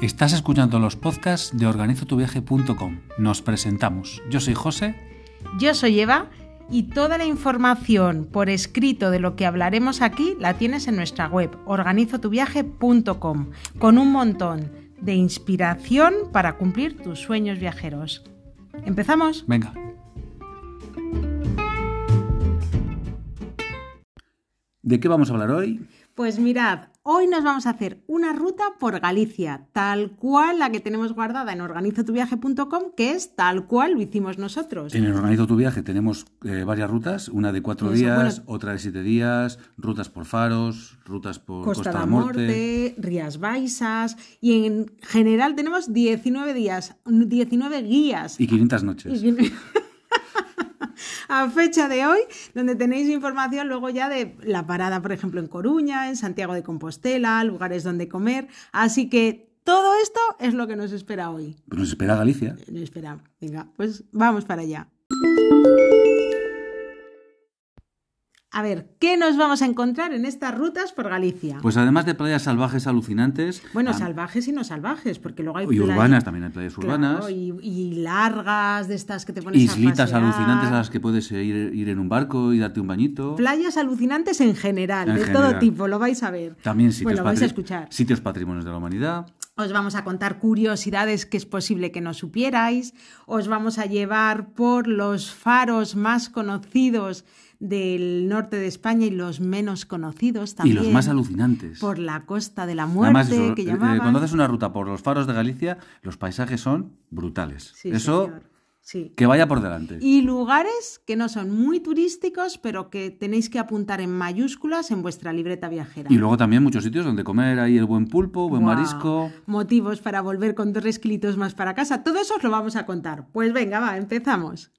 Estás escuchando los podcasts de organizotuviaje.com. Nos presentamos. Yo soy José. Yo soy Eva y toda la información por escrito de lo que hablaremos aquí la tienes en nuestra web organizotuviaje.com con un montón de inspiración para cumplir tus sueños viajeros. ¿Empezamos? Venga. ¿De qué vamos a hablar hoy? Pues mirad, hoy nos vamos a hacer una ruta por Galicia, tal cual la que tenemos guardada en organizotuviaje.com, que es tal cual lo hicimos nosotros. En el Organizo tu Viaje tenemos eh, varias rutas, una de cuatro Eso, días, bueno. otra de siete días, rutas por faros, rutas por Costa, Costa, Morte. Morte, Rías Baixas y en general tenemos 19 días, 19 guías y 500 noches. Y- a fecha de hoy, donde tenéis información luego ya de la parada, por ejemplo, en Coruña, en Santiago de Compostela, lugares donde comer. Así que todo esto es lo que nos espera hoy. Nos espera Galicia. Nos espera. Venga, pues vamos para allá. A ver, ¿qué nos vamos a encontrar en estas rutas por Galicia? Pues además de playas salvajes alucinantes. bueno, ah, salvajes y no salvajes, porque luego hay Y playas- urbanas, también hay playas Claro, urbanas. y, y largas, de estas que te pones Islitas a pasear. alucinantes a las que puedes ir, ir en un barco y darte un bañito. Playas alucinantes en general, En de general. todo tipo, lo vais a ver. También sitios, Bueno, lo vais a escuchar. sitios patrimonios de la humanidad. Os vamos a contar curiosidades que es posible que no supierais. Os vamos a llevar por los faros más conocidos del norte de España y los menos conocidos Y también. los más alucinantes. Por la costa de la muerte, Además, eso, que eh, llamaban. cuando haces una ruta por los faros de Galicia, los paisajes son brutales. Sí, eso, señor. Sí. que vaya por delante. Y lugares que no son muy turísticos, pero que tenéis que apuntar en mayúsculas en vuestra libreta viajera. Y luego también muchos sitios donde comer ahí el buen pulpo, buen marisco. Motivos para volver con tres kilitos más para casa. Todo eso os lo vamos a contar. Pues venga, va, empezamos.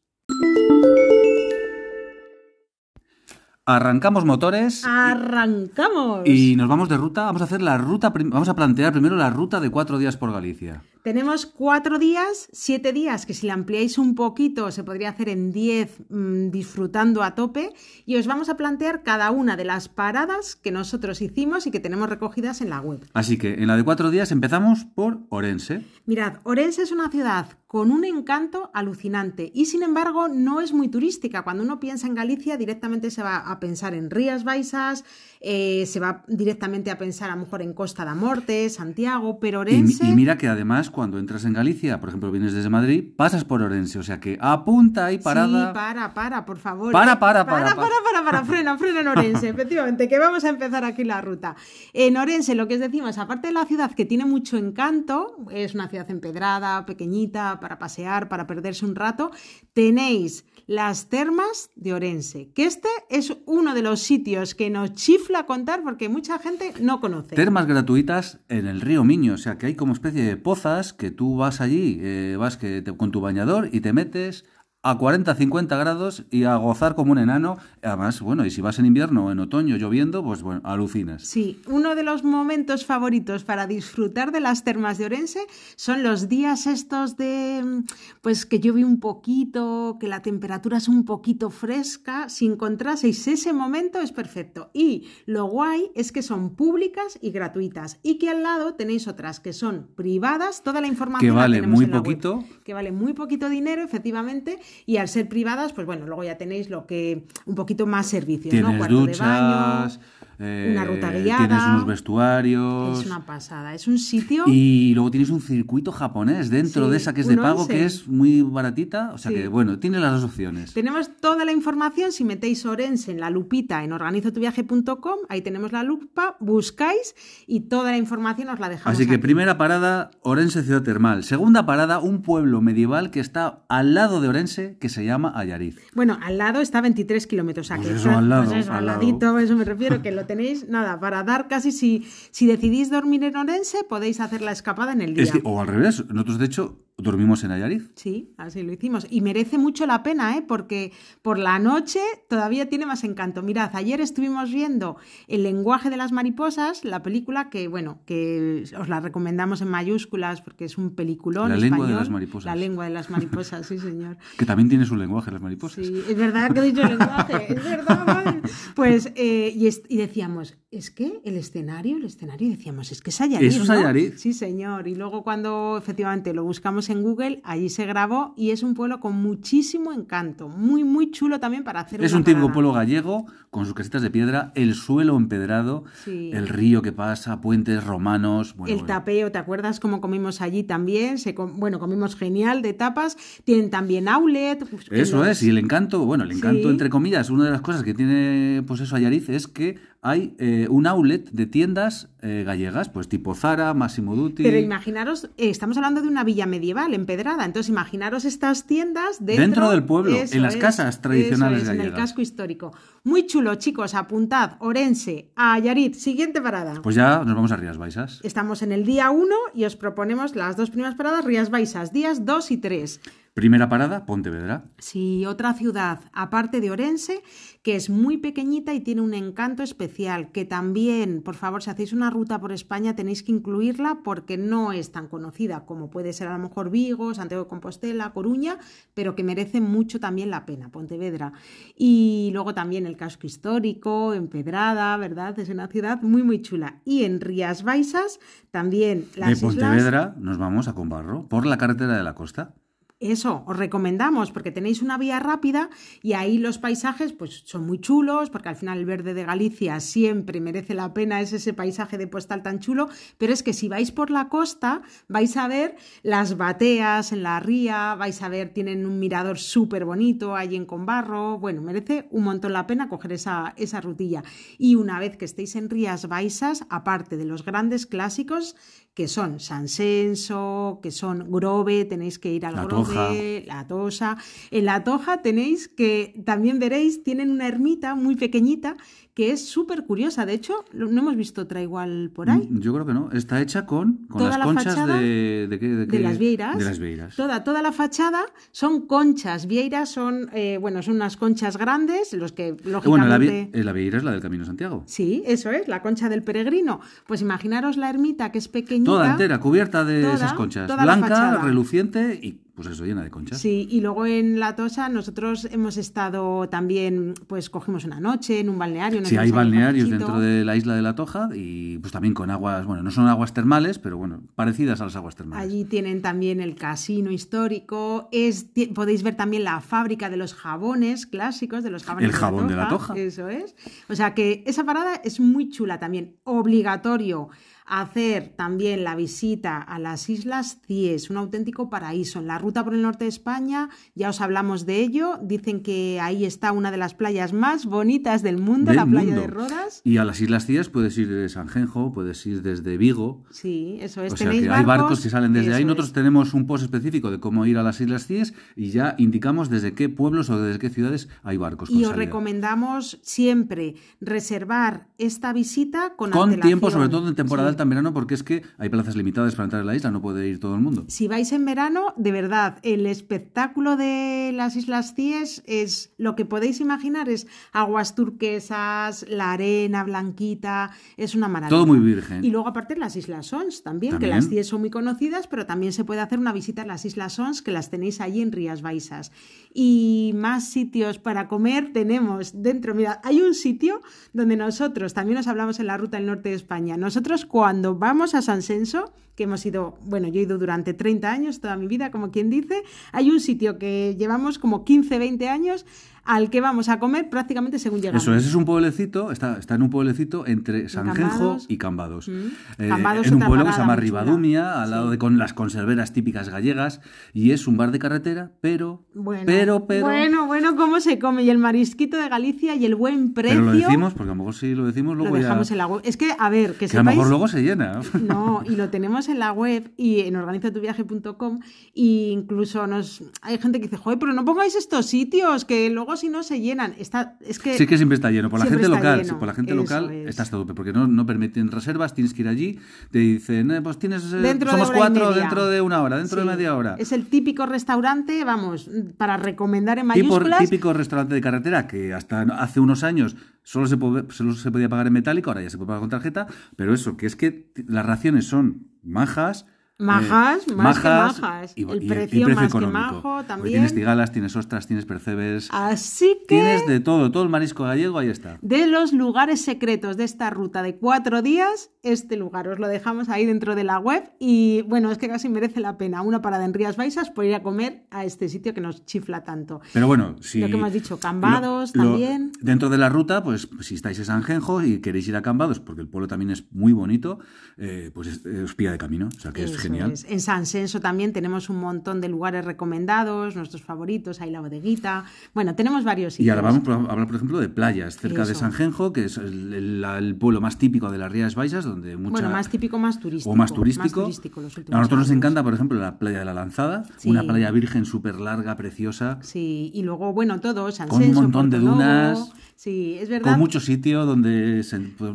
Arrancamos motores ¡Arrancamos! y nos vamos de ruta. Vamos a hacer la ruta, vamos a plantear primero la ruta de cuatro días por Galicia. Tenemos cuatro días, siete días, que si la ampliáis un poquito se podría hacer en diez mm, disfrutando a tope. Y os vamos a plantear cada una de las paradas que nosotros hicimos y que tenemos recogidas en la web. Así que en la de cuatro días empezamos por Orense. Mirad, Orense es una ciudad con un encanto alucinante y sin embargo no es muy turística. Cuando uno piensa en Galicia directamente se va a pensar en Rías Baixas, eh, se va directamente a pensar a lo mejor en Costa da Morte, Santiago, pero Y, Orense... y mira que además cuando entras en Galicia, por ejemplo, vienes desde Madrid, pasas por Orense. O sea que apunta y parada. Sí, para, para, por favor. Para, ¿eh? para, para, para, para. para, para, frena, frena en Orense, efectivamente, que vamos a empezar aquí la ruta. En Orense, lo que os decimos, aparte de la ciudad que tiene mucho encanto, es una ciudad empedrada, pequeñita, para pasear, para perderse un rato, tenéis las termas de Orense, que este es uno de los sitios que nos chifla contar porque mucha gente no conoce. Termas gratuitas en el río Miño, o sea que hay como especie de pozas que tú vas allí, eh, vas que te- con tu bañador y te metes a 40, 50 grados y a gozar como un enano. Además, bueno, y si vas en invierno o en otoño lloviendo, pues bueno, alucinas. Sí, uno de los momentos favoritos para disfrutar de las termas de Orense son los días estos de, mm, pues que llueve un poquito, que la temperatura es un poquito fresca. Si encontraseis ese momento es perfecto. Y lo guay es que son públicas y gratuitas y que al lado tenéis otras que son privadas. Toda la información Que vale muy en la web. poquito. que vale muy poquito dinero, efectivamente, y al ser privadas, pues bueno, luego ya tenéis lo que un poquito más servicios, ¿no? Cuarto de baño, eh, una ruta guiada. tienes unos vestuarios. es una pasada, es un sitio. Y luego tienes un circuito japonés dentro Sí, de esa que es de pago, once. que es muy baratita. O sea Sí. que, bueno, tiene las dos opciones. Tenemos toda la información, si metéis Orense en la lupita en organizotuviaje.com, ahí tenemos la lupa, buscáis y toda la información os la dejamos. Así que aquí. primera parada, Orense Ciudad Termal. Segunda parada, un pueblo medieval que está al lado de Orense, que se llama Ayariz. Bueno, al lado está 23 kilómetros. Pues que eso, al lado, pues eso, al al lado. ladito, eso me refiero, que lo tenéis, nada, para dar casi, si, si decidís dormir en Orense, podéis hacer la escapada en el día. Es que, o al revés, nosotros de hecho dormimos en Ayariz. Sí, así lo hicimos. Y merece mucho la pena, ¿eh? porque por la noche todavía tiene más encanto. Mirad, ayer estuvimos viendo El lenguaje de las mariposas, la película que, bueno, que os la recomendamos en mayúsculas porque es un peliculón La lengua de las mariposas. La lengua de las mariposas, sí, señor. Que también tiene su lenguaje, las mariposas. Sí, es verdad que he dicho lenguaje, es verdad. Pues, eh, y, es- y decía decíamos, es que el escenario, el escenario, decíamos, es que es Ayariz. Eso es ¿no? Ayariz. Sí, señor. Y luego cuando efectivamente lo buscamos en Google, allí se grabó y es un pueblo con muchísimo encanto. Muy, muy chulo también para hacer Es una un típico parada. pueblo gallego con sus casitas de piedra, el suelo empedrado, Sí. el río que pasa, puentes romanos. Bueno, el bueno. tapeo, ¿te acuerdas cómo comimos allí también? Se com- bueno, comimos genial de tapas. Tienen también outlet. pues, Eso los- es, y el encanto, bueno, el encanto Sí. entre comillas, una de las cosas que tiene pues eso Ayariz es que hay eh, un outlet de tiendas eh, gallegas, pues tipo Zara, Massimo Dutti. Pero imaginaros, eh, estamos hablando de una villa medieval empedrada, entonces imaginaros estas tiendas dentro, Dentro del pueblo, en las casas tradicionales eso es, en el gallegas. casco histórico. Muy chulo, chicos, apuntad, Orense, a Yarit, siguiente parada. Pues ya nos vamos a Rías Baixas. Estamos en el día 1 y os proponemos las dos primeras paradas, Rías Baixas, días 2 y 3. Primera parada, Pontevedra. Sí, otra ciudad, aparte de Orense, que es muy pequeñita y tiene un encanto especial, que también, por favor, si hacéis una ruta por España tenéis que incluirla porque no es tan conocida como puede ser a lo mejor Vigo, Santiago de Compostela, Coruña, pero que merece mucho también la pena, Pontevedra. Y luego también el casco histórico, Empedrada, ¿verdad? Es una ciudad muy, muy chula. Y en Rías Baixas también las de islas... Pontevedra nos vamos a Combarro, por la carretera de la costa. Eso, os recomendamos porque tenéis una vía rápida y ahí los paisajes pues son muy chulos porque al final el verde de Galicia siempre merece la pena, es ese paisaje de postal tan chulo, pero es que si vais por la costa vais a ver las bateas en la ría, vais a ver, tienen un mirador súper bonito allí en Combarro, bueno, merece un montón la pena coger esa, esa rutilla. Y una vez que estéis en Rías Baixas, aparte de los grandes clásicos, que son San Senso, que son Grove, tenéis que ir al La Grove, Toja. la Tosa. En la Toja tenéis que, también veréis, tienen una ermita muy pequeñita que es súper curiosa. De hecho, no hemos visto otra igual por ahí. Mm, Yo creo que no. Está hecha con, con Toda las la conchas fachada de, de, qué- de de qué- las vieiras. De las vieiras. Toda, toda la fachada son conchas. Vieiras son, eh, bueno, son unas conchas grandes, los que lógicamente... Eh, Bueno, la, vie- eh, la vieira es la del Camino de Santiago. Sí, eso es, la concha del peregrino. Pues imaginaros la ermita que es pequeñita. Toda entera, cubierta de Toda, esas conchas. Blanca, reluciente y pues eso, llena de conchas. Sí, y luego en La Tosa nosotros hemos estado también, pues cogimos una noche en un balneario. nos Sí, hay balnearios dentro de la isla de la Toja y pues también con aguas, bueno, no son aguas termales, pero bueno, parecidas a las aguas termales. Allí tienen también el casino histórico. Es, podéis ver también la fábrica de los jabones clásicos, de los jabones El jabón de la Toja. Eso es. O sea que esa parada es muy chula también. Obligatorio hacer también la visita a las Islas Cies, un auténtico paraíso. En la ruta por el norte de España, ya os hablamos de ello. Dicen que ahí está una de las playas más bonitas del mundo, Del la playa mundo. de Rodas. Y a las Islas Cías puedes ir de Sanjenjo, puedes ir desde Vigo. Sí, eso es. O sea ¿Tenéis que hay barcos que salen desde ahí. es. Nosotros tenemos un post específico de cómo ir a las Islas Cíes y ya indicamos desde qué pueblos o desde qué ciudades hay barcos. Y os salida. recomendamos siempre reservar esta visita con, Con tiempo, sobre todo en temporada Sí. En verano, porque es que hay plazas limitadas para entrar en la isla, no puede ir todo el mundo. Si vais en verano, de verdad, el espectáculo de las Islas Cíes es lo que podéis imaginar, es aguas turquesas, la arena blanquita, es una maravilla. Todo muy virgen. Y luego aparte las Islas Sons también, También. que las Cíes son muy conocidas, pero también se puede hacer una visita a las Islas Sons, que las tenéis allí en Rías Baixas. Y más sitios para comer tenemos dentro, mira, hay un sitio donde nosotros, también os hablamos en la ruta del norte de España, nosotros cuando vamos a San Senso, que hemos ido, bueno, yo he ido durante 30 años, toda mi vida, como quien dice, hay un sitio que llevamos como 15, 20 años al que vamos a comer prácticamente según llegamos. Eso es, es un pueblecito, está, está en un pueblecito entre Sanjenjo Cambados. y Cambados. Mm. Eh, Cambados en un pueblo que se llama. Ribadumia, al lado Sí. de con las conserveras típicas gallegas, y es un bar de carretera, pero, Bueno, pero, pero, bueno, bueno, cómo se come y el marisquito de Galicia y el buen precio. pero lo decimos, porque a lo mejor si lo decimos lo luego ya, dejamos en la web. Es que, a ver, que que a lo sepáis... mejor luego se llena. No, y lo tenemos en la web y en organizatuviaje.com y incluso nos hay gente que dice, joder, pero no pongáis estos sitios que luego si no se llenan. Está, es que Sí que siempre está lleno. Por la gente local, lleno, por la gente eso local es. está hasta tope, porque no, no permiten reservas, tienes que ir allí, te dicen, eh, pues tienes, eh, Dentro de somos y cuatro dentro de una hora, dentro Sí, de media hora. Es el típico restaurante, vamos, para recomendar en Tipo- mayúsculas. típico restaurante de carretera que hasta hace unos años solo se, solo se podía pagar en metálico, ahora ya se puede pagar con tarjeta, pero eso, que es que las raciones son majas, Majas, eh, más que majas. El precio más que económico. majo Porque también. Tienes tigalas, tienes ostras, tienes percebes. Así que Tienes de todo, todo el marisco gallego, ahí está. de los lugares secretos de esta ruta de cuatro días, este lugar os lo dejamos ahí dentro de la web y bueno, es que casi merece la pena una parada en Rías Baixas por ir a comer a este sitio que nos chifla tanto. Pero bueno, si. Lo que hemos dicho, Cambados lo- lo- también. Dentro de la ruta, pues si estáis en Sanjenjo y queréis ir a Cambados, porque el pueblo también es muy bonito, eh, pues es- eh, os pilla de camino. O sea que es Eso genial. es. En San Senso también tenemos un montón de lugares recomendados, nuestros favoritos, hay la bodeguita. Bueno, tenemos varios sitios. Y ahora vamos a hablar, por ejemplo, de playas cerca de Eso. Sanjenjo, que es el, el- el pueblo más típico de las Rías Baixas, donde mucha... Bueno, más típico, más turístico. o más turístico. turístico los a nosotros nos años. encanta, por ejemplo, la playa de la Lanzada, Sí. una playa virgen súper larga, preciosa, Sí, y luego, bueno, todo, San Con un montón de Porto Novo. dunas, Sí, es verdad. con mucho sitio donde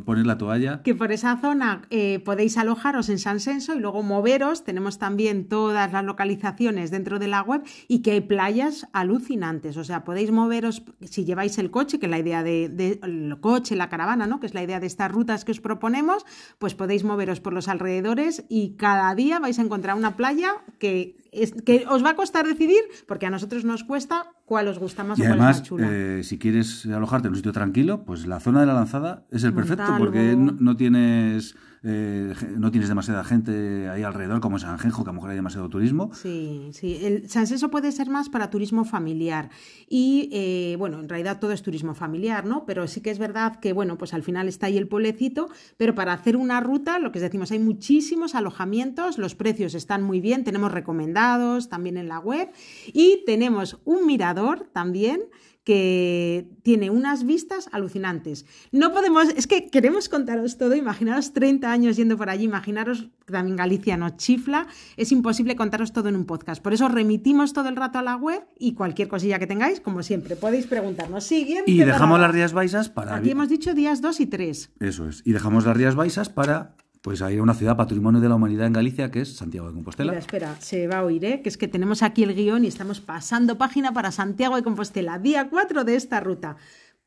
poner la toalla. que por esa zona eh, podéis alojaros en San Senso y luego moveros. Tenemos también todas las localizaciones dentro de la web y que hay playas alucinantes. O sea, podéis moveros si lleváis el coche, que es la idea de, de- el coche, la caravana, ¿no? Que es la idea de estas rutas que os proponemos, pues podéis moveros por los alrededores y cada día vais a encontrar una playa que, es, que os va a costar decidir, porque a nosotros nos cuesta cuál os gusta más Y o cuál además, es más chula. eh, si quieres alojarte en un sitio tranquilo, pues la zona de la lanzada es el perfecto Montalvo. porque no, no tienes eh, no tienes demasiada gente ahí alrededor como en Sanjenjo, que a lo mejor hay demasiado turismo. Sí, sí. El San Senso puede ser más para turismo familiar. Y eh, bueno, en realidad todo es turismo familiar, ¿no? Pero sí que es verdad que, bueno, pues al final está ahí el pueblecito, pero para hacer una ruta, lo que os decimos, hay muchísimos alojamientos, los precios están muy bien, tenemos recomendados también en la web y tenemos un mirador también que tiene unas vistas alucinantes. No podemos, es que queremos contaros todo, imaginaros 30 años yendo por allí, imaginaros que también Galicia nos chifla, es imposible contaros todo en un podcast. Por eso remitimos todo el rato a la web y cualquier cosilla que tengáis, como siempre, podéis preguntarnos. Siguiente Y dejamos las Rías Baixas para Aquí hemos dicho días 2 y 3. eso es. Y dejamos las Rías Baixas para pues a una ciudad patrimonio de la humanidad en Galicia que es Santiago de Compostela. Espera, espera, se va a oír, ¿eh? que es que tenemos aquí el guion y estamos pasando página para Santiago de Compostela, día 4 de esta ruta.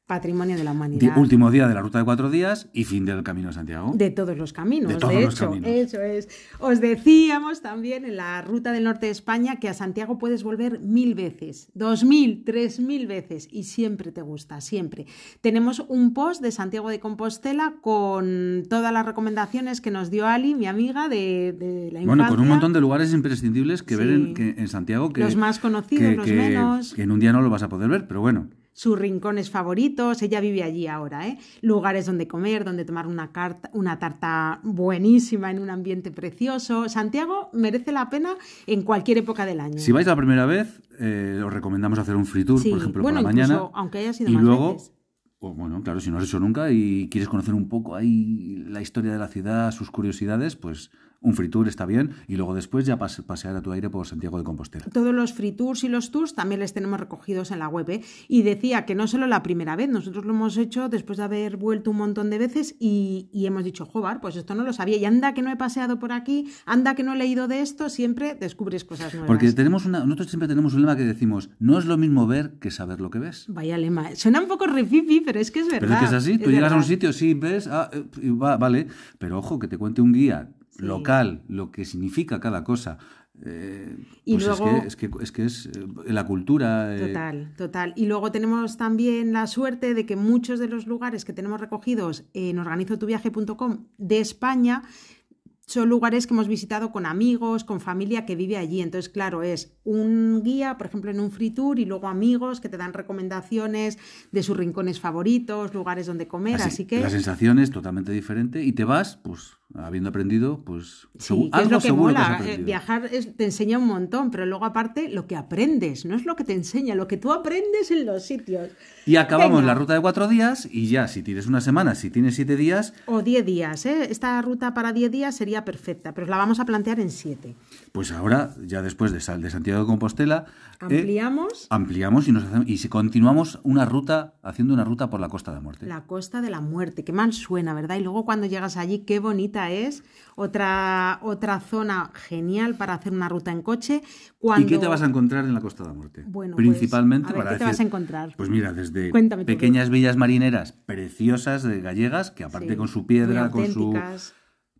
Patrimonio de la Di- humanidad. último día de la ruta de cuatro días y fin del camino de Santiago. De todos los caminos, De de, todos los hecho, caminos. eso es. Os decíamos también en la ruta del norte de España que a Santiago puedes volver mil veces, dos mil, tres mil veces y siempre te gusta, siempre. Tenemos un post de Santiago de Compostela con todas las recomendaciones que nos dio Ali, mi amiga de, de la infancia. Bueno, con un montón de lugares imprescindibles que ver en, que- en Santiago que Los más conocidos, los menos. que en un día no lo vas a poder ver, pero bueno. Sus rincones favoritos, ella vive allí ahora, ¿eh? lugares donde comer, donde tomar una, carta, una tarta buenísima en un ambiente precioso. Santiago merece la pena en cualquier época del año. Si vais la primera vez, eh, os recomendamos hacer un free tour, Sí, por ejemplo, bueno, por la mañana. incluso aunque haya sido y más luego, veces. o bueno, claro, si no has hecho nunca y quieres conocer un poco ahí la historia de la ciudad, sus curiosidades, pues un free tour está bien. Y luego después ya pase- pasear a tu aire por Santiago de Compostela. Todos los free tours y los tours también les tenemos recogidos en la web. ¿eh? Y decía que no solo la primera vez, nosotros lo hemos hecho después de haber vuelto un montón de veces y, y hemos dicho, joder, pues esto no lo sabía. Y anda que no he paseado por aquí, anda que no he leído de esto, siempre descubres cosas nuevas. Porque tenemos una, nosotros siempre tenemos un lema que decimos, no es lo mismo ver que saber lo que ves. Vaya lema. Suena un poco refifi, pero es que es verdad. Pero es que es así, tú llegas a un sitio, sí, ves, ah, eh, va, vale, pero ojo, que te cuente un guía Sí. local lo que significa cada cosa. eh, Y pues luego- es, que, es que es que es eh, la cultura. eh, Total, total. Y luego tenemos también la suerte de que muchos de los lugares que tenemos recogidos en organizotuviaje.com de España son lugares que hemos visitado con amigos, con familia que vive allí. Entonces, claro, es un guía, por ejemplo, en un free tour y luego amigos que te dan recomendaciones de sus rincones favoritos, lugares donde comer. Así, así, que La sensación es totalmente diferente y te vas, pues, habiendo aprendido, pues, Sí, es algo lo que seguro que has mola. eh. Viajar es- te enseña un montón, pero luego aparte lo que aprendes, no es lo que te enseña, lo que tú aprendes en los sitios. Y acabamos Venga. la ruta de cuatro días y ya, si tienes una semana, si tienes siete días, O 10 días, ¿eh? Esta ruta para 10 días sería perfecta, pero la vamos a plantear en 7. Pues ahora, ya después de, de Santiago de Compostela, eh, Ampliamos ampliamos y, nos hacemos, y si continuamos una ruta, haciendo una ruta por la Costa de la Muerte. la Costa de la Muerte. Qué mal suena, ¿verdad? Y luego cuando llegas allí, qué bonita es. Otra, otra zona genial para hacer una ruta en coche. Cuando... ¿Y qué te vas a encontrar en la Costa de la Muerte? Bueno, pues, Principalmente a ver, para ¿qué te vas a encontrar? Pues mira, desde Cuéntame pequeñas villas marineras preciosas de gallegas, que aparte Sí, con su piedra, con su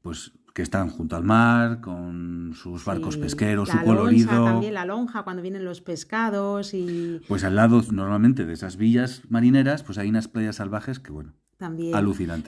pues que están junto al mar, con sus barcos Sí, pesqueros, la su colorido. lonja, también la lonja cuando vienen los pescados y Pues al lado, normalmente, de esas villas marineras, pues hay unas playas salvajes que, bueno, también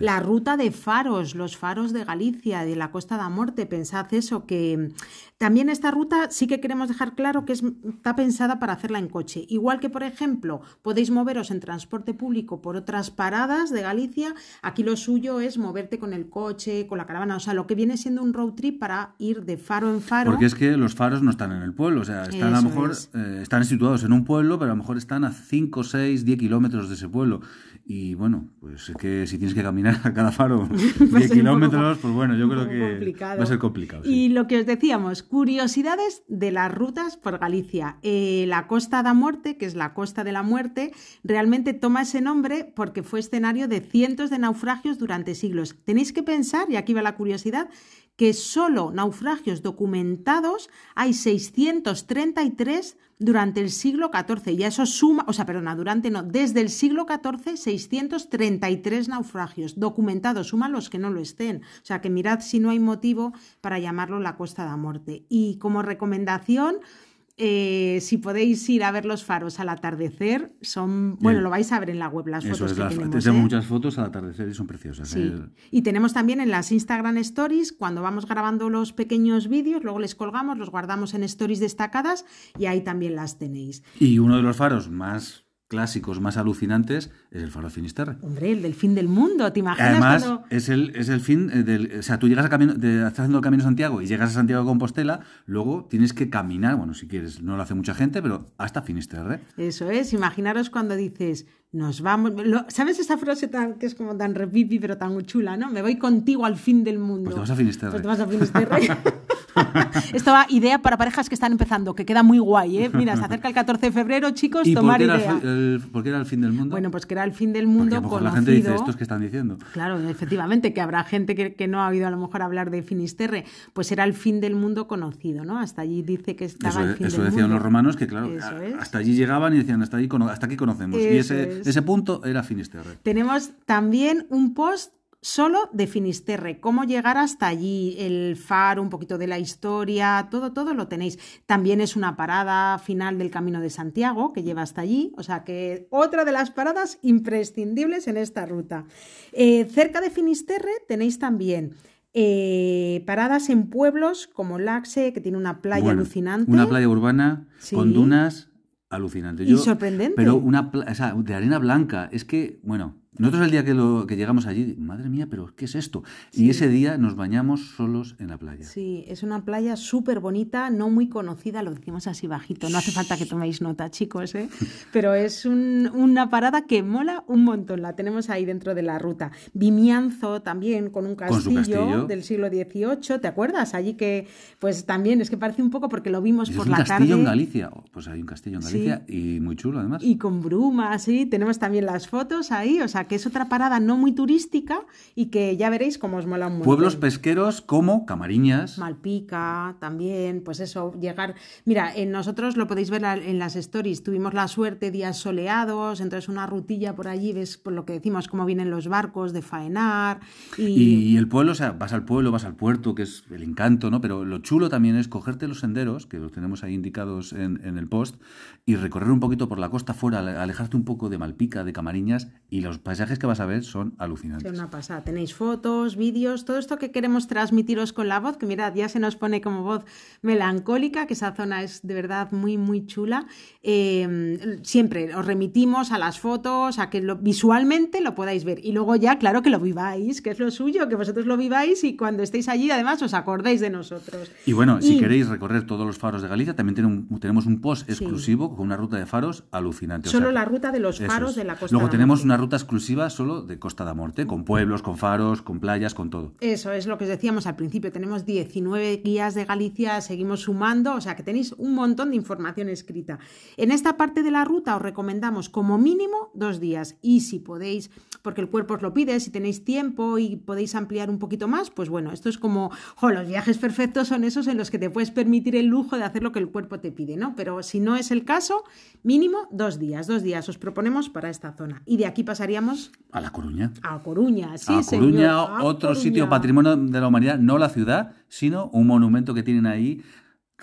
la ruta de faros, los faros de Galicia, de la Costa da Morte, pensad eso, que también esta ruta sí que queremos dejar claro que es- está pensada para hacerla en coche. Igual que, por ejemplo, podéis moveros en transporte público por otras paradas de Galicia, aquí lo suyo es moverte con el coche, con la caravana, o sea, lo que viene siendo un road trip para ir de faro en faro. Porque es que los faros no están en el pueblo, o sea, están a lo mejor, es. eh, están situados en un pueblo, pero a lo mejor están a 5, 6, 10 kilómetros de ese pueblo. Y bueno, pues es que si tienes que caminar a cada faro Va a 10 ser un poco- kilómetros, pues bueno, yo creo que complicado. va a ser complicado. sí. Y lo que os decíamos, curiosidades de las rutas por Galicia. Eh, la Costa da Muerte, que es la Costa de la Muerte, realmente toma ese nombre porque fue escenario de cientos de naufragios durante siglos. Tenéis que pensar, y aquí va la curiosidad, que solo naufragios documentados hay 633 durante el siglo XIV. Y a eso suma, o sea, perdona, durante no, desde el siglo XIV, 633 naufragios documentados, suman los que no lo estén. O sea, que mirad si no hay motivo para llamarlo la Costa de la Muerte. Y como recomendación, eh, si podéis ir a ver los faros al atardecer, son, bueno, Bien. lo vais a ver en la web, las Eso fotos es, que las- tenemos. tenemos ¿eh? muchas fotos al atardecer y son preciosas. Sí. ¿eh? Y tenemos también en las Instagram Stories, cuando vamos grabando los pequeños vídeos, luego les colgamos, los guardamos en Stories destacadas y ahí también las tenéis. Y uno de los faros más clásicos, más alucinantes, es el faro de Finisterre. Hombre, el del fin del mundo, ¿te imaginas Además, cuando... es el, es el fin eh, del. O sea, tú llegas a camino, de, estás haciendo el camino de Santiago y llegas a Santiago de Compostela, luego tienes que caminar, bueno, si quieres, no lo hace mucha gente, pero hasta Finisterre. Eso es, imaginaros cuando dices, nos vamos... lo- ¿Sabes esa frase tan, que es como tan repipi, pero tan chula, ¿no? Me voy contigo al fin del mundo. Pues te vas a Finisterre. Pues te vas a Finisterre. Esto va idea para parejas que están empezando, que queda muy guay, ¿eh? Mira, se acerca el 14 de febrero, chicos, ¿Y por tomar qué, idea. el- por qué era el fin del mundo? Bueno, pues que era el fin del Porque mundo a lo mejor conocido. la gente dice, ¿estos que están diciendo? Claro, efectivamente, que habrá gente que, que no ha oído a lo mejor hablar de Finisterre, pues era el fin del mundo conocido, ¿no? Hasta allí dice que estaba Eso, el fin eso del decían mundo. los romanos, que claro, a- hasta allí llegaban y decían, hasta, allí hasta aquí conocemos. y ese, es. Ese punto era Finisterre. Tenemos también un post solo de Finisterre, cómo llegar hasta allí, el faro, un poquito de la historia, todo, todo lo tenéis. También es una parada final del Camino de Santiago que lleva hasta allí, o sea que otra de las paradas imprescindibles en esta ruta. Eh, cerca de Finisterre tenéis también eh, paradas en pueblos como Laxe, que tiene una playa Bueno, alucinante. Una playa urbana Sí. con dunas alucinante. Y sorprendente. Pero una o sea, de arena blanca. Es que, bueno, nosotros el día que, lo, que llegamos allí, madre mía, pero ¿qué es esto? Y ese día nos bañamos solos en la playa. Sí, es una playa súper bonita, no muy conocida, lo decimos así bajito, no hace falta que toméis nota, chicos, ¿eh? pero es un- una parada que mola un montón, la tenemos ahí dentro de la ruta. Vimianzo también, con un Con castillo, castillo. del siglo XVIII, ¿te acuerdas? Allí que, pues también, es que parece un poco porque lo vimos ¿Es por un la castillo tarde. en Galicia? Oh, Pues hay un castillo en Galicia y muy chulo además. Y con brumas, sí, tenemos también las fotos ahí, o sea que es otra parada no muy turística y que ya veréis cómo os mola un montón. Pueblos pesqueros como Camariñas. Malpica, también, pues eso, llegar. Mira, en nosotros lo podéis ver en las stories. Tuvimos la suerte, días soleados, entonces una rutilla por allí, ves por lo que decimos, cómo vienen los barcos de faenar. Y, Y el pueblo, o sea, vas al pueblo, vas al puerto, que es el encanto, ¿no? Pero lo chulo también es cogerte los senderos, que los tenemos ahí indicados en, en el post, y recorrer un poquito por la costa afuera, ale- alejarte un poco de Malpica, de Camariñas, y los paisajes que vas a ver son es alucinantes. una pasada. Tenéis fotos, vídeos, todo esto que queremos transmitiros con la voz, que mirad, ya se nos pone como voz melancólica, que esa zona es de verdad muy, muy chula. Eh, siempre os remitimos a las fotos, a que lo- visualmente lo podáis ver. Y luego ya, claro, que lo viváis, que es lo suyo, que vosotros lo viváis y cuando estéis allí, además, os acordéis de nosotros. Y bueno, si queréis recorrer todos los faros de Galicia, también un- tenemos un post exclusivo con una ruta de faros alucinante. o Solo sea la ruta de los faros es. de la Costa Luego tenemos una ruta exclusiva solo de Costa da Morte, con pueblos, con faros, con playas, con todo. Eso es lo que os decíamos al principio. Tenemos 19 guías de Galicia, seguimos sumando, o sea que tenéis un montón de información escrita. En esta parte de la ruta os recomendamos como mínimo dos días y si podéis, porque el cuerpo os lo pide, si tenéis tiempo y podéis ampliar un poquito más, pues bueno, esto es como, los viajes perfectos son esos en los que te puedes permitir el lujo de hacer lo que el cuerpo te pide, ¿no? Pero si no es el caso, mínimo dos días, dos días os proponemos para esta zona. Y de aquí pasaríamos vamos? A La Coruña. A Coruña, sí, a señor. Coruña, A otro Coruña. sitio patrimonio de la humanidad, no la ciudad, sino un monumento que tienen ahí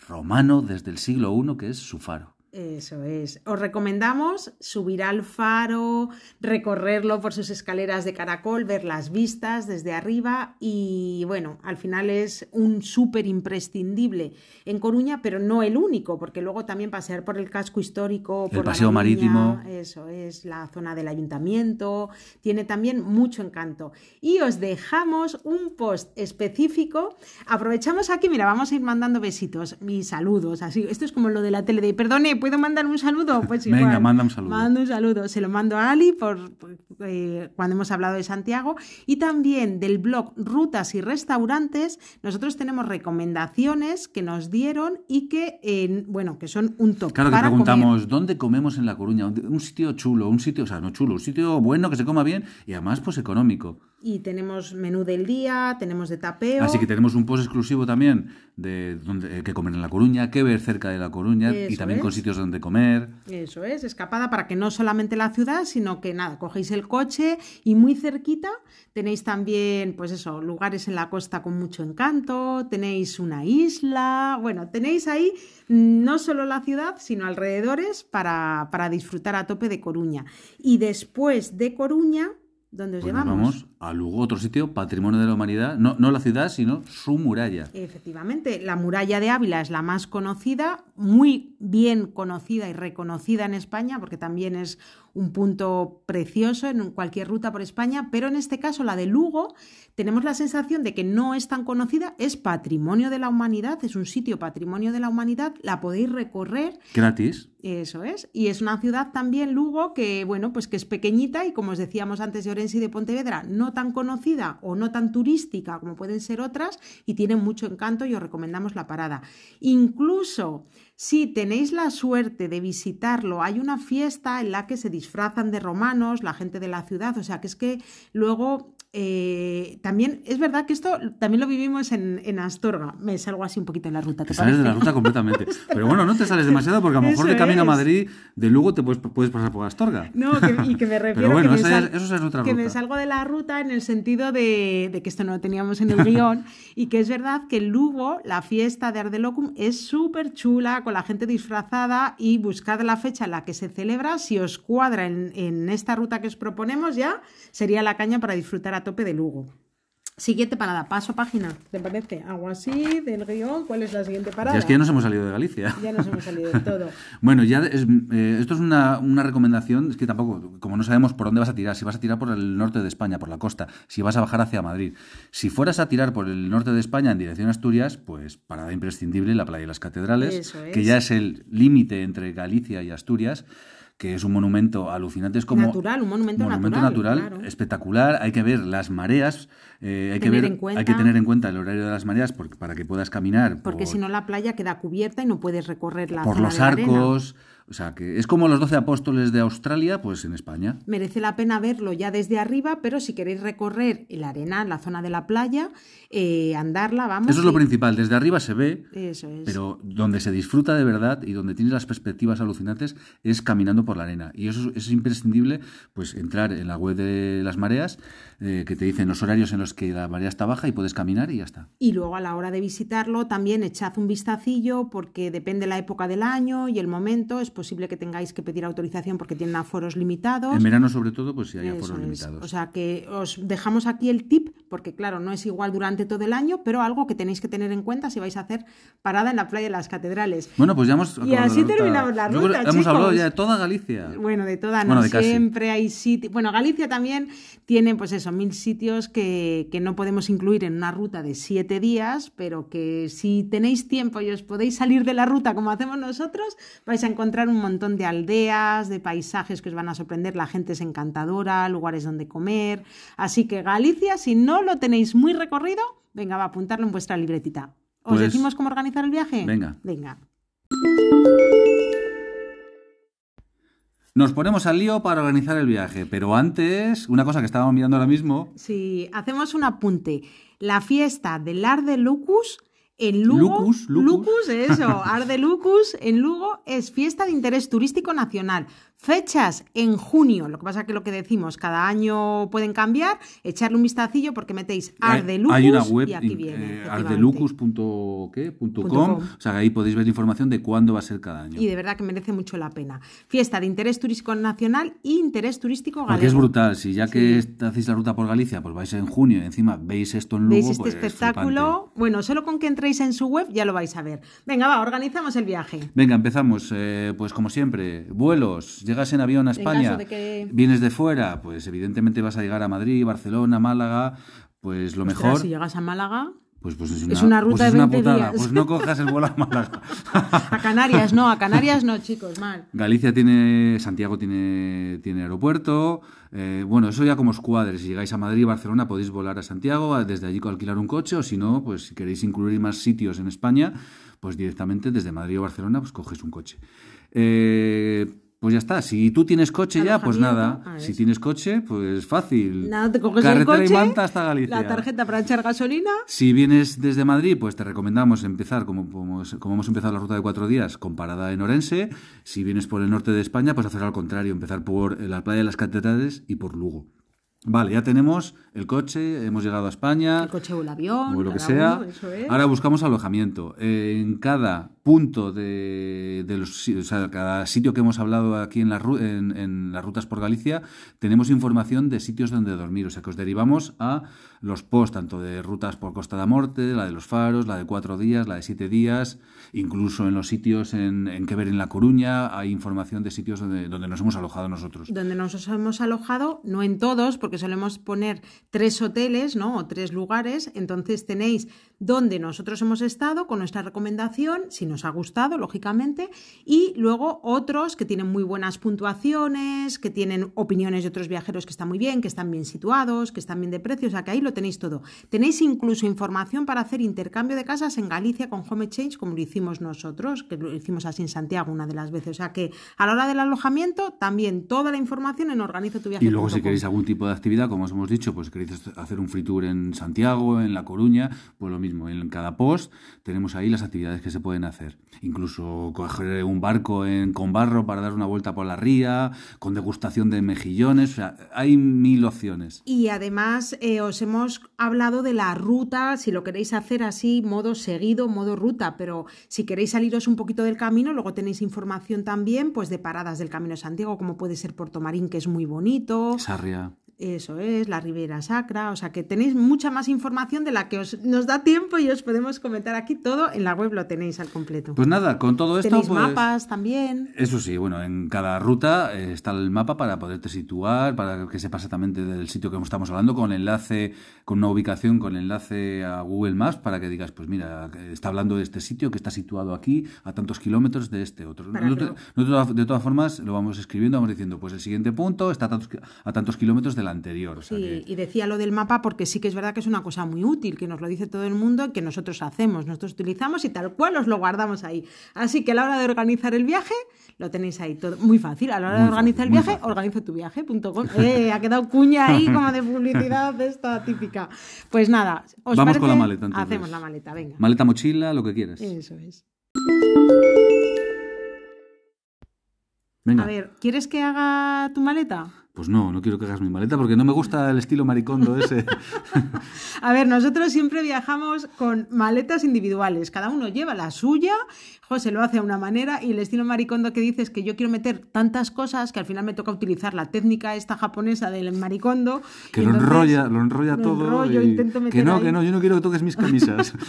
romano desde el siglo I, que es su faro. Eso es. Os recomendamos subir al faro, recorrerlo por sus escaleras de caracol, ver las vistas desde arriba y bueno, al final es un súper imprescindible en Coruña, pero no el único, porque luego también pasear por el casco histórico, El por la paseo marítimo. Eso es, la zona del ayuntamiento, tiene también mucho encanto. Y os dejamos un post específico. Aprovechamos aquí, mira, vamos a ir mandando besitos y saludos. Así, esto es como lo de la tele de, perdone, ¿puedo mandar un saludo? Pues Venga, igual. manda un saludo. Mando un saludo. Se lo mando a Ali por, por, eh, cuando hemos hablado de Santiago. Y también del blog Rutas y Restaurantes, nosotros tenemos recomendaciones que nos dieron y que, eh, bueno, que son un top. Claro que para preguntamos, comer. ¿dónde comemos en La Coruña? Un sitio chulo, un sitio, o sea, no chulo, un sitio bueno que se coma bien y además pues económico. Y tenemos menú del día, tenemos de tapeo. Así que tenemos un post exclusivo también de dónde, eh, qué comer en La Coruña, qué ver cerca de La Coruña y también con sitios donde comer. Eso es, escapada para que no solamente la ciudad, sino que nada, cogéis el coche y muy cerquita tenéis también, pues eso, lugares en la costa con mucho encanto, tenéis una isla, bueno, tenéis ahí no solo la ciudad, sino alrededores para, para disfrutar a tope de Coruña. Y después de Coruña, ¿dónde os Pues llevamos? vamos a Lugo, otro sitio, patrimonio de la humanidad, no, no la ciudad, sino su muralla. Efectivamente, la muralla de Ávila es la más conocida, muy bien conocida y reconocida en España, porque también es un punto precioso en cualquier ruta por España, pero en este caso la de Lugo tenemos la sensación de que no es tan conocida, es patrimonio de la humanidad, es un sitio patrimonio de la humanidad, la podéis recorrer Gratis. eso es. Y es una ciudad también, Lugo, que bueno, pues que es pequeñita y como os decíamos antes de Orense y de Pontevedra, no tan conocida o no tan turística como pueden ser otras y tiene mucho encanto y os recomendamos la parada. Incluso si tenéis la suerte de visitarlo, hay una fiesta en la que se disfrazan de romanos, la gente de la ciudad, o sea que es que luego eh, también es verdad que esto también lo vivimos en, en Astorga. Me salgo así un poquito en la ruta, ¿te Te sales de la ruta completamente. Pero bueno, no te sales demasiado porque a lo mejor Eso de camino a. Madrid, de Lugo te puedes, puedes pasar por Astorga. No, que- y que me refiero bueno, que, me sal- es- eso es otra que me salgo de la ruta en el sentido de, de que esto no lo teníamos en el guion y que es verdad que Lugo la fiesta de Ardelocum es súper chula con la gente disfrazada y buscad la fecha en la que se celebra. Si os cuadra en, en esta ruta que os proponemos ya, sería la caña para disfrutar a tope de Lugo. Siguiente parada, paso página, ¿te parece? Algo así del guion, ¿cuál es la siguiente parada? Ya es que ya nos hemos salido de Galicia. Ya nos hemos salido de todo. Bueno, ya es, eh, esto es una, una recomendación, es que tampoco, como no sabemos por dónde vas a tirar, si vas a tirar por el norte de España, por la costa, si vas a bajar hacia Madrid. Si fueras a tirar por el norte de España en dirección a Asturias, pues parada imprescindible la playa de las catedrales, Eso es. que ya es el límite entre Galicia y Asturias que es un monumento alucinante, es como Natural, un monumento monumento natural, natural, claro. espectacular, hay que ver las mareas, eh, hay que Tener ver, en cuenta- hay que tener en cuenta el horario de las mareas porque, para que puedas caminar Porque por- si no la playa queda cubierta y no puedes recorrer la por zona los de la arena. arcos, o sea, que es como los doce apóstoles de Australia, pues en España. Merece la pena verlo ya desde arriba, pero si queréis recorrer la arena, la zona de la playa, eh, andarla, vamos. Eso es lo y- principal, desde arriba se ve, Eso es. pero donde se disfruta de verdad y donde tienes las perspectivas alucinantes es caminando por la arena. Y eso es, es imprescindible, pues entrar en la web de las mareas, eh, que te dicen los horarios en los que la marea está baja y puedes caminar y ya está. Y luego a la hora de visitarlo también echad un vistacillo porque depende la época del año y el momento. Es posible que tengáis que pedir autorización porque tienen aforos limitados. En verano, sobre todo, pues si hay Eso aforos es. limitados. O sea que os dejamos aquí el tip, porque claro, no es igual durante todo el año, pero algo que tenéis que tener en cuenta si vais a hacer parada en la playa de las catedrales. Bueno, pues ya hemos... Y así la ruta. terminamos la Yo creo- ruta, Hemos hablado ya de toda Galicia. Bueno, de toda no Bueno, casi. siempre hay sitios. Bueno, Galicia también tiene, pues eso, mil sitios que, que no podemos incluir en una ruta de siete días, pero que si tenéis tiempo y os podéis salir de la ruta como hacemos nosotros, vais a encontrar un montón de aldeas, de paisajes que os van a sorprender. La gente es encantadora, lugares donde comer. Así que Galicia, si no lo tenéis muy recorrido, venga, va a apuntarlo en vuestra libretita. ¿Os Pues- decimos cómo organizar el viaje? Venga. Venga. Nos ponemos al lío para organizar el viaje, pero antes, una cosa que estábamos mirando ahora mismo, Si hacemos un apunte, la fiesta del Ar de Lucus en Lugo, Lucus, Lucus. eso, Ar de Lucus en Lugo es fiesta de interés turístico nacional, Fechas en junio, lo que pasa que lo que decimos, cada año pueden cambiar, echarle un vistacillo porque metéis Ardelucus Hay una web, y aquí in- viene. eh, ardelucus.com, o sea que ahí podéis ver información de cuándo va a ser cada año. Y de verdad que merece mucho la pena. Fiesta de interés turístico nacional e interés turístico galego. Porque es brutal, si ya que Sí. hacéis la ruta por Galicia, pues vais en junio y encima veis esto en Lugo, ¿Veis este pues, espectáculo? Bueno, solo con que entréis en su web ya lo vais a ver. Venga, va, organizamos el viaje. Venga, empezamos. eh, pues como siempre, vuelos. Llegas en avión a España. de que- Vienes de fuera, pues evidentemente vas a llegar a Madrid, Barcelona, Málaga. Pues lo Ostras, mejor. si llegas a Málaga, Pues, pues es, Es una ruta pues es de una 20 putada. días. Pues no cojas el vuelo a Málaga. a Canarias no, a Canarias no, chicos, mal. Galicia tiene, Santiago tiene, tiene aeropuerto. eh, bueno, eso ya como os cuadre. Si llegáis a Madrid y Barcelona podéis volar a Santiago, desde allí alquilar un coche, o si no, pues si queréis incluir más sitios en España, pues directamente desde Madrid o Barcelona, pues coges un coche. Eh, pues ya está. Si tú tienes coche ya, pues nada. ah, Si tienes coche, pues fácil. Nada, te coges Carretera el coche, y manta hasta Galicia. la tarjeta para echar gasolina. Si vienes desde Madrid, pues te recomendamos empezar, como, como, como hemos empezado la ruta de cuatro días, con parada en Orense. Si vienes por el norte de España, pues hacer al contrario, empezar por la playa de las Catedrales y por Lugo. Vale, ya tenemos el coche, hemos llegado a España. El coche o el avión, o lo que sea. uno, eso es. Ahora buscamos alojamiento. En cada punto de, de los o cada sitio que hemos hablado aquí en, ru- en, en las rutas por Galicia, tenemos información de sitios donde dormir. O sea que os derivamos a los posts, tanto de rutas por Costa da Morte, la de los faros, la de cuatro días, la de siete días, incluso en los sitios en, en que ver en La Coruña, hay información de sitios donde, donde nos hemos alojado nosotros. donde nos hemos alojado, no en todos, porque solemos poner tres hoteles, ¿no? O tres lugares. Entonces tenéis donde nosotros hemos estado con nuestra recomendación, si nos ha gustado, lógicamente, y luego otros que tienen muy buenas puntuaciones, que tienen opiniones de otros viajeros que están muy bien, que están bien situados, que están bien de precio, o sea que ahí lo tenéis todo. Tenéis incluso información para hacer intercambio de casas en Galicia con Home Exchange, como lo hicimos nosotros, que lo hicimos así en Santiago una de las veces. O sea que a la hora del alojamiento, también toda la información en organizo tu Y luego si queréis algún tipo de actividad, como os hemos dicho, pues queréis hacer un free tour en Santiago, en La Coruña, pues lo mismo. En cada post tenemos ahí las actividades que se pueden hacer. Incluso coger un barco en, con barro para dar una vuelta por la ría, con degustación de mejillones. O sea, hay mil opciones. Y además eh, os hemos hablado de la ruta, si lo queréis hacer así, modo seguido, modo ruta, pero si queréis saliros un poquito del camino, luego tenéis información también pues de paradas del Camino de Santiago, como puede ser Puerto Marín, que es muy bonito. Sarria. Eso es, la Ribera Sacra, o sea que tenéis mucha más información de la que os, nos da tiempo y os podemos comentar aquí todo, en la web lo tenéis al completo. Pues nada, con todo esto. tenéis pues, mapas también. Eso sí, bueno, en cada ruta eh, está el mapa para poderte situar, para que sepas exactamente del sitio que estamos hablando, con enlace, con una ubicación, con enlace a Google Maps, para que digas, pues mira, está hablando de este sitio que está situado aquí, a tantos kilómetros de este otro. Nosotros, nosotros, de todas formas, lo vamos escribiendo, vamos diciendo, pues el siguiente punto está a tantos, a tantos kilómetros anterior. O sea Sí, que- y decía lo del mapa porque sí que es verdad que es una cosa muy útil, que nos lo dice todo el mundo, que nosotros hacemos, nosotros utilizamos y tal cual os lo guardamos ahí. Así que a la hora de organizar el viaje, lo tenéis ahí todo muy fácil. A la hora Muy de organizar fácil, el viaje, fácil. organizotuviaje.com. Eh, ha quedado cuña ahí como de publicidad esta típica. Pues nada, ¿os Vamos con la maleta, entonces. Hacemos la maleta, venga. Maleta, mochila, lo que quieras. Eso es. Venga. A ver, ¿quieres que haga tu maleta? Pues no, no quiero que hagas mi maleta porque no me gusta el estilo maricondo ese. A ver, nosotros siempre viajamos con maletas individuales. Cada uno lleva la suya. José lo hace a una manera y el estilo maricondo que dice es que yo quiero meter tantas cosas que al final me toca utilizar la técnica esta japonesa del maricondo. Que lo enrolla, lo enrolla lo todo. enrollo, y- intento que meter no, ahí. que no, yo no quiero que toques mis camisas.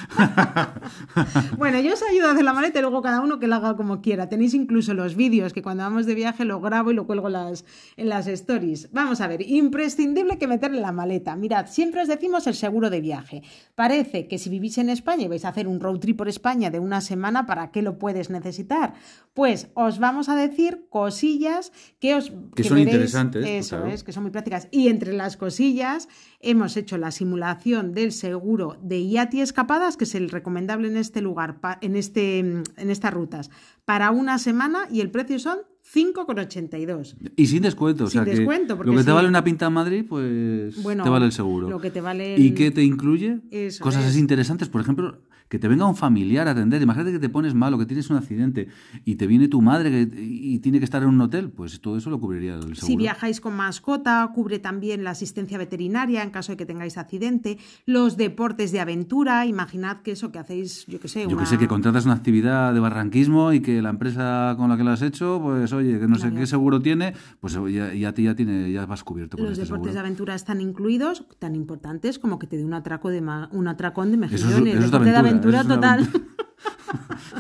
Bueno, yo os ayudo a hacer la maleta y luego cada uno que la haga como quiera. Tenéis incluso los vídeos que cuando vamos de viaje lo grabo y lo cuelgo en las, en las stories. Vamos a ver, imprescindible que meterle en la maleta. Mirad, siempre os decimos el seguro de viaje. Parece que si vivís en España y vais a hacer un road trip por España de una semana, ¿para qué lo puedes necesitar? Pues os vamos a decir cosillas que os Que son interesantes, pues, Eso claro. es, que son muy prácticas. Y entre las cosillas hemos hecho la simulación del seguro de IATI escapadas, que es el recomendable en este lugar, en, este, en estas rutas, para una semana y el precio son 5,82. y sin descuento. o Sin sea que descuento, porque lo que te sí. vale una pinta en Madrid, pues Bueno, te vale el seguro. lo que te vale ¿Y qué te incluye? Eso Cosas es. interesantes. Por ejemplo, que te venga un familiar a atender. Imagínate que te pones malo, que tienes un accidente y te viene tu madre que- y tiene que estar en un hotel, pues todo eso lo cubriría el seguro. Si viajáis con mascota, cubre también la asistencia veterinaria en caso de que tengáis accidente, los deportes de aventura, imaginad que eso que hacéis, yo que sé, Yo una... que sé, que contratas una actividad de barranquismo y que la empresa con la que lo has hecho, pues oye, que no sé qué seguro tiene, pues ya, ya, ya, tiene, ya vas cubierto con Los este deportes de aventura están incluidos, tan importantes como que te dé un atraco de ma- un atracón de Eso es- mejillones, eso es de aventura, aventura total. aventura.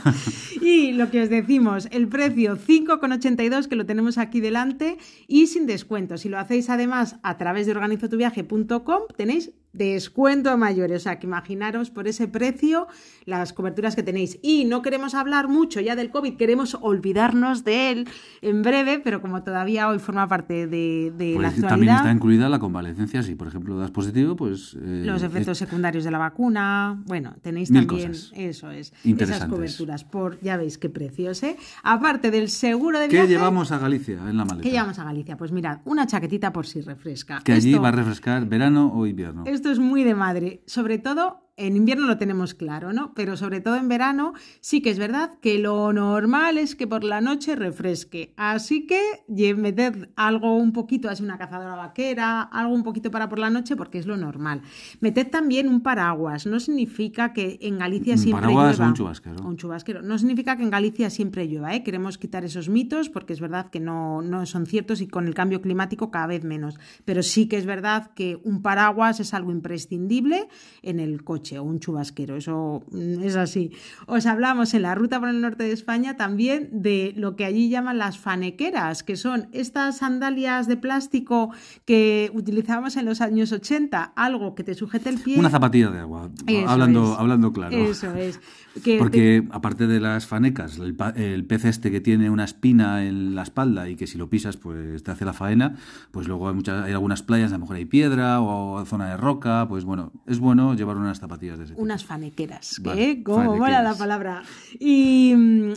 y lo que os decimos, el precio 5,82 que lo tenemos aquí delante y sin descuento. Si lo hacéis además a través de organizotuviaje.com tenéis descuento a mayores, o sea que imaginaros por ese precio las coberturas que tenéis. Y no queremos hablar mucho ya del COVID, queremos olvidarnos de él en breve, pero como todavía hoy forma parte de, de la Pues actualidad. también está incluida la convalecencia. Si, por ejemplo, das positivo, pues... eh, Los efectos secundarios de la vacuna, bueno, tenéis Mil también, cosas eso es, esas coberturas por, ya veis qué precios, ¿eh? Aparte del seguro de ¿Qué viaje, llevamos a Galicia en la maleta? ¿qué llevamos a Galicia? Pues mirad, una chaquetita por si refresca. Que allí va a refrescar verano o invierno. Esto es muy de madre, sobre todo en invierno lo tenemos claro, ¿no? Pero sobre todo en verano sí que es verdad que lo normal es que por la noche refresque. Así que meted algo un poquito, así una cazadora vaquera, algo un poquito para por la noche porque es lo normal. Meted también un paraguas, no significa que en Galicia siempre paraguas o llueva. un chubasquero. O un chubasquero. No significa que en Galicia siempre llueva, ¿eh? Queremos quitar esos mitos porque es verdad que no, no son ciertos y con el cambio climático cada vez menos. Pero sí que es verdad que un paraguas es algo imprescindible en el coche o un chubasquero. Eso mm, es así. Os hablamos en la ruta por el norte de España también de lo que allí llaman las fanequeras, que son estas sandalias de plástico que utilizábamos en los años 80, algo que te sujete el pie. Una zapatilla de agua, Eso hablando, es. hablando claro. Eso es. Que te- Porque aparte de las fanecas, el, el pez este que tiene una espina en la espalda y que si lo pisas pues te hace la faena, pues luego hay, muchas, hay algunas playas, a lo mejor hay piedra o zona de roca, pues bueno, es bueno llevar unas zapatillas de ese tipo. unas fanequeras, que Vale, como mola la palabra. Y,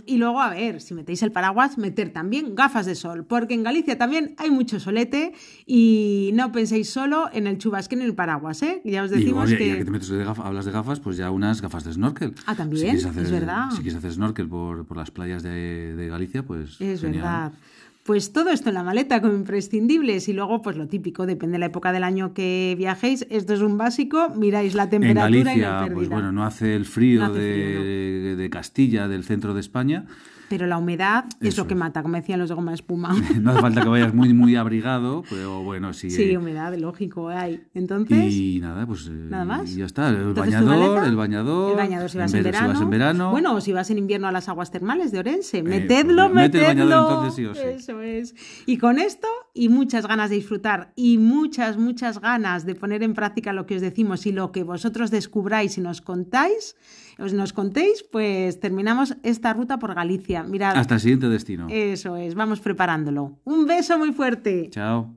y luego, a ver, si metéis el paraguas, meter también gafas de sol, porque en Galicia también hay mucho solete y no penséis solo en el chubasquero y en el paraguas, ¿eh? Ya os Y, decimos oye, que... ya que te metes de gafas, hablas de gafas, pues ya unas gafas de snorkel. Ah, también, Si es verdad. Si quieres hacer snorkel por, por las playas de, de Galicia, pues Es genial. verdad. Pues todo esto en la maleta como imprescindibles y luego pues lo típico, depende de la época del año que viajéis, esto es un básico, miráis la En temperatura y pérdida. pues bueno, no hace el frío, No hace de, de Castilla, del centro de España. Pero la humedad es lo que mata, como decían los de goma espuma. No hace falta que vayas muy, muy abrigado, pero bueno, sí. Sí, eh, humedad, lógico, hay. Entonces... y nada, pues. eh, ¿Nada más? Y ya está. El Entonces, ¿tu bañador, el bañador. El bañador si vas en, de- verano. Si vas en verano. Bueno, o si vas en invierno a las aguas termales de Orense. pues, Metedlo, mete el metedlo. bañador entonces sí o sí. Eso es. Y con esto y muchas ganas de disfrutar y muchas, muchas ganas de poner en práctica lo que os decimos y lo que vosotros descubráis y nos contáis, os nos contéis, pues terminamos esta ruta por Galicia. Mirad, Hasta el siguiente destino. eso es, vamos preparándolo. Un beso muy fuerte. Chao.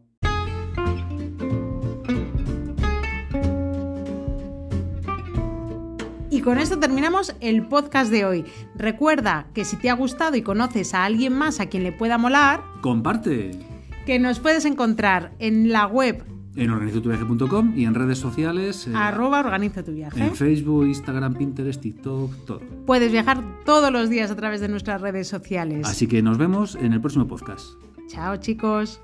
Y con esto terminamos el podcast de hoy. Recuerda que si te ha gustado y conoces a alguien más a quien le pueda molar, Comparte que nos puedes encontrar en la web en organizatuviaje.com y en redes sociales. Eh, Arroba organiza tu viaje. En Facebook, Instagram, Pinterest, TikTok, todo. Puedes viajar todos los días a través de nuestras redes sociales. Así que nos vemos en el próximo podcast. Chao chicos.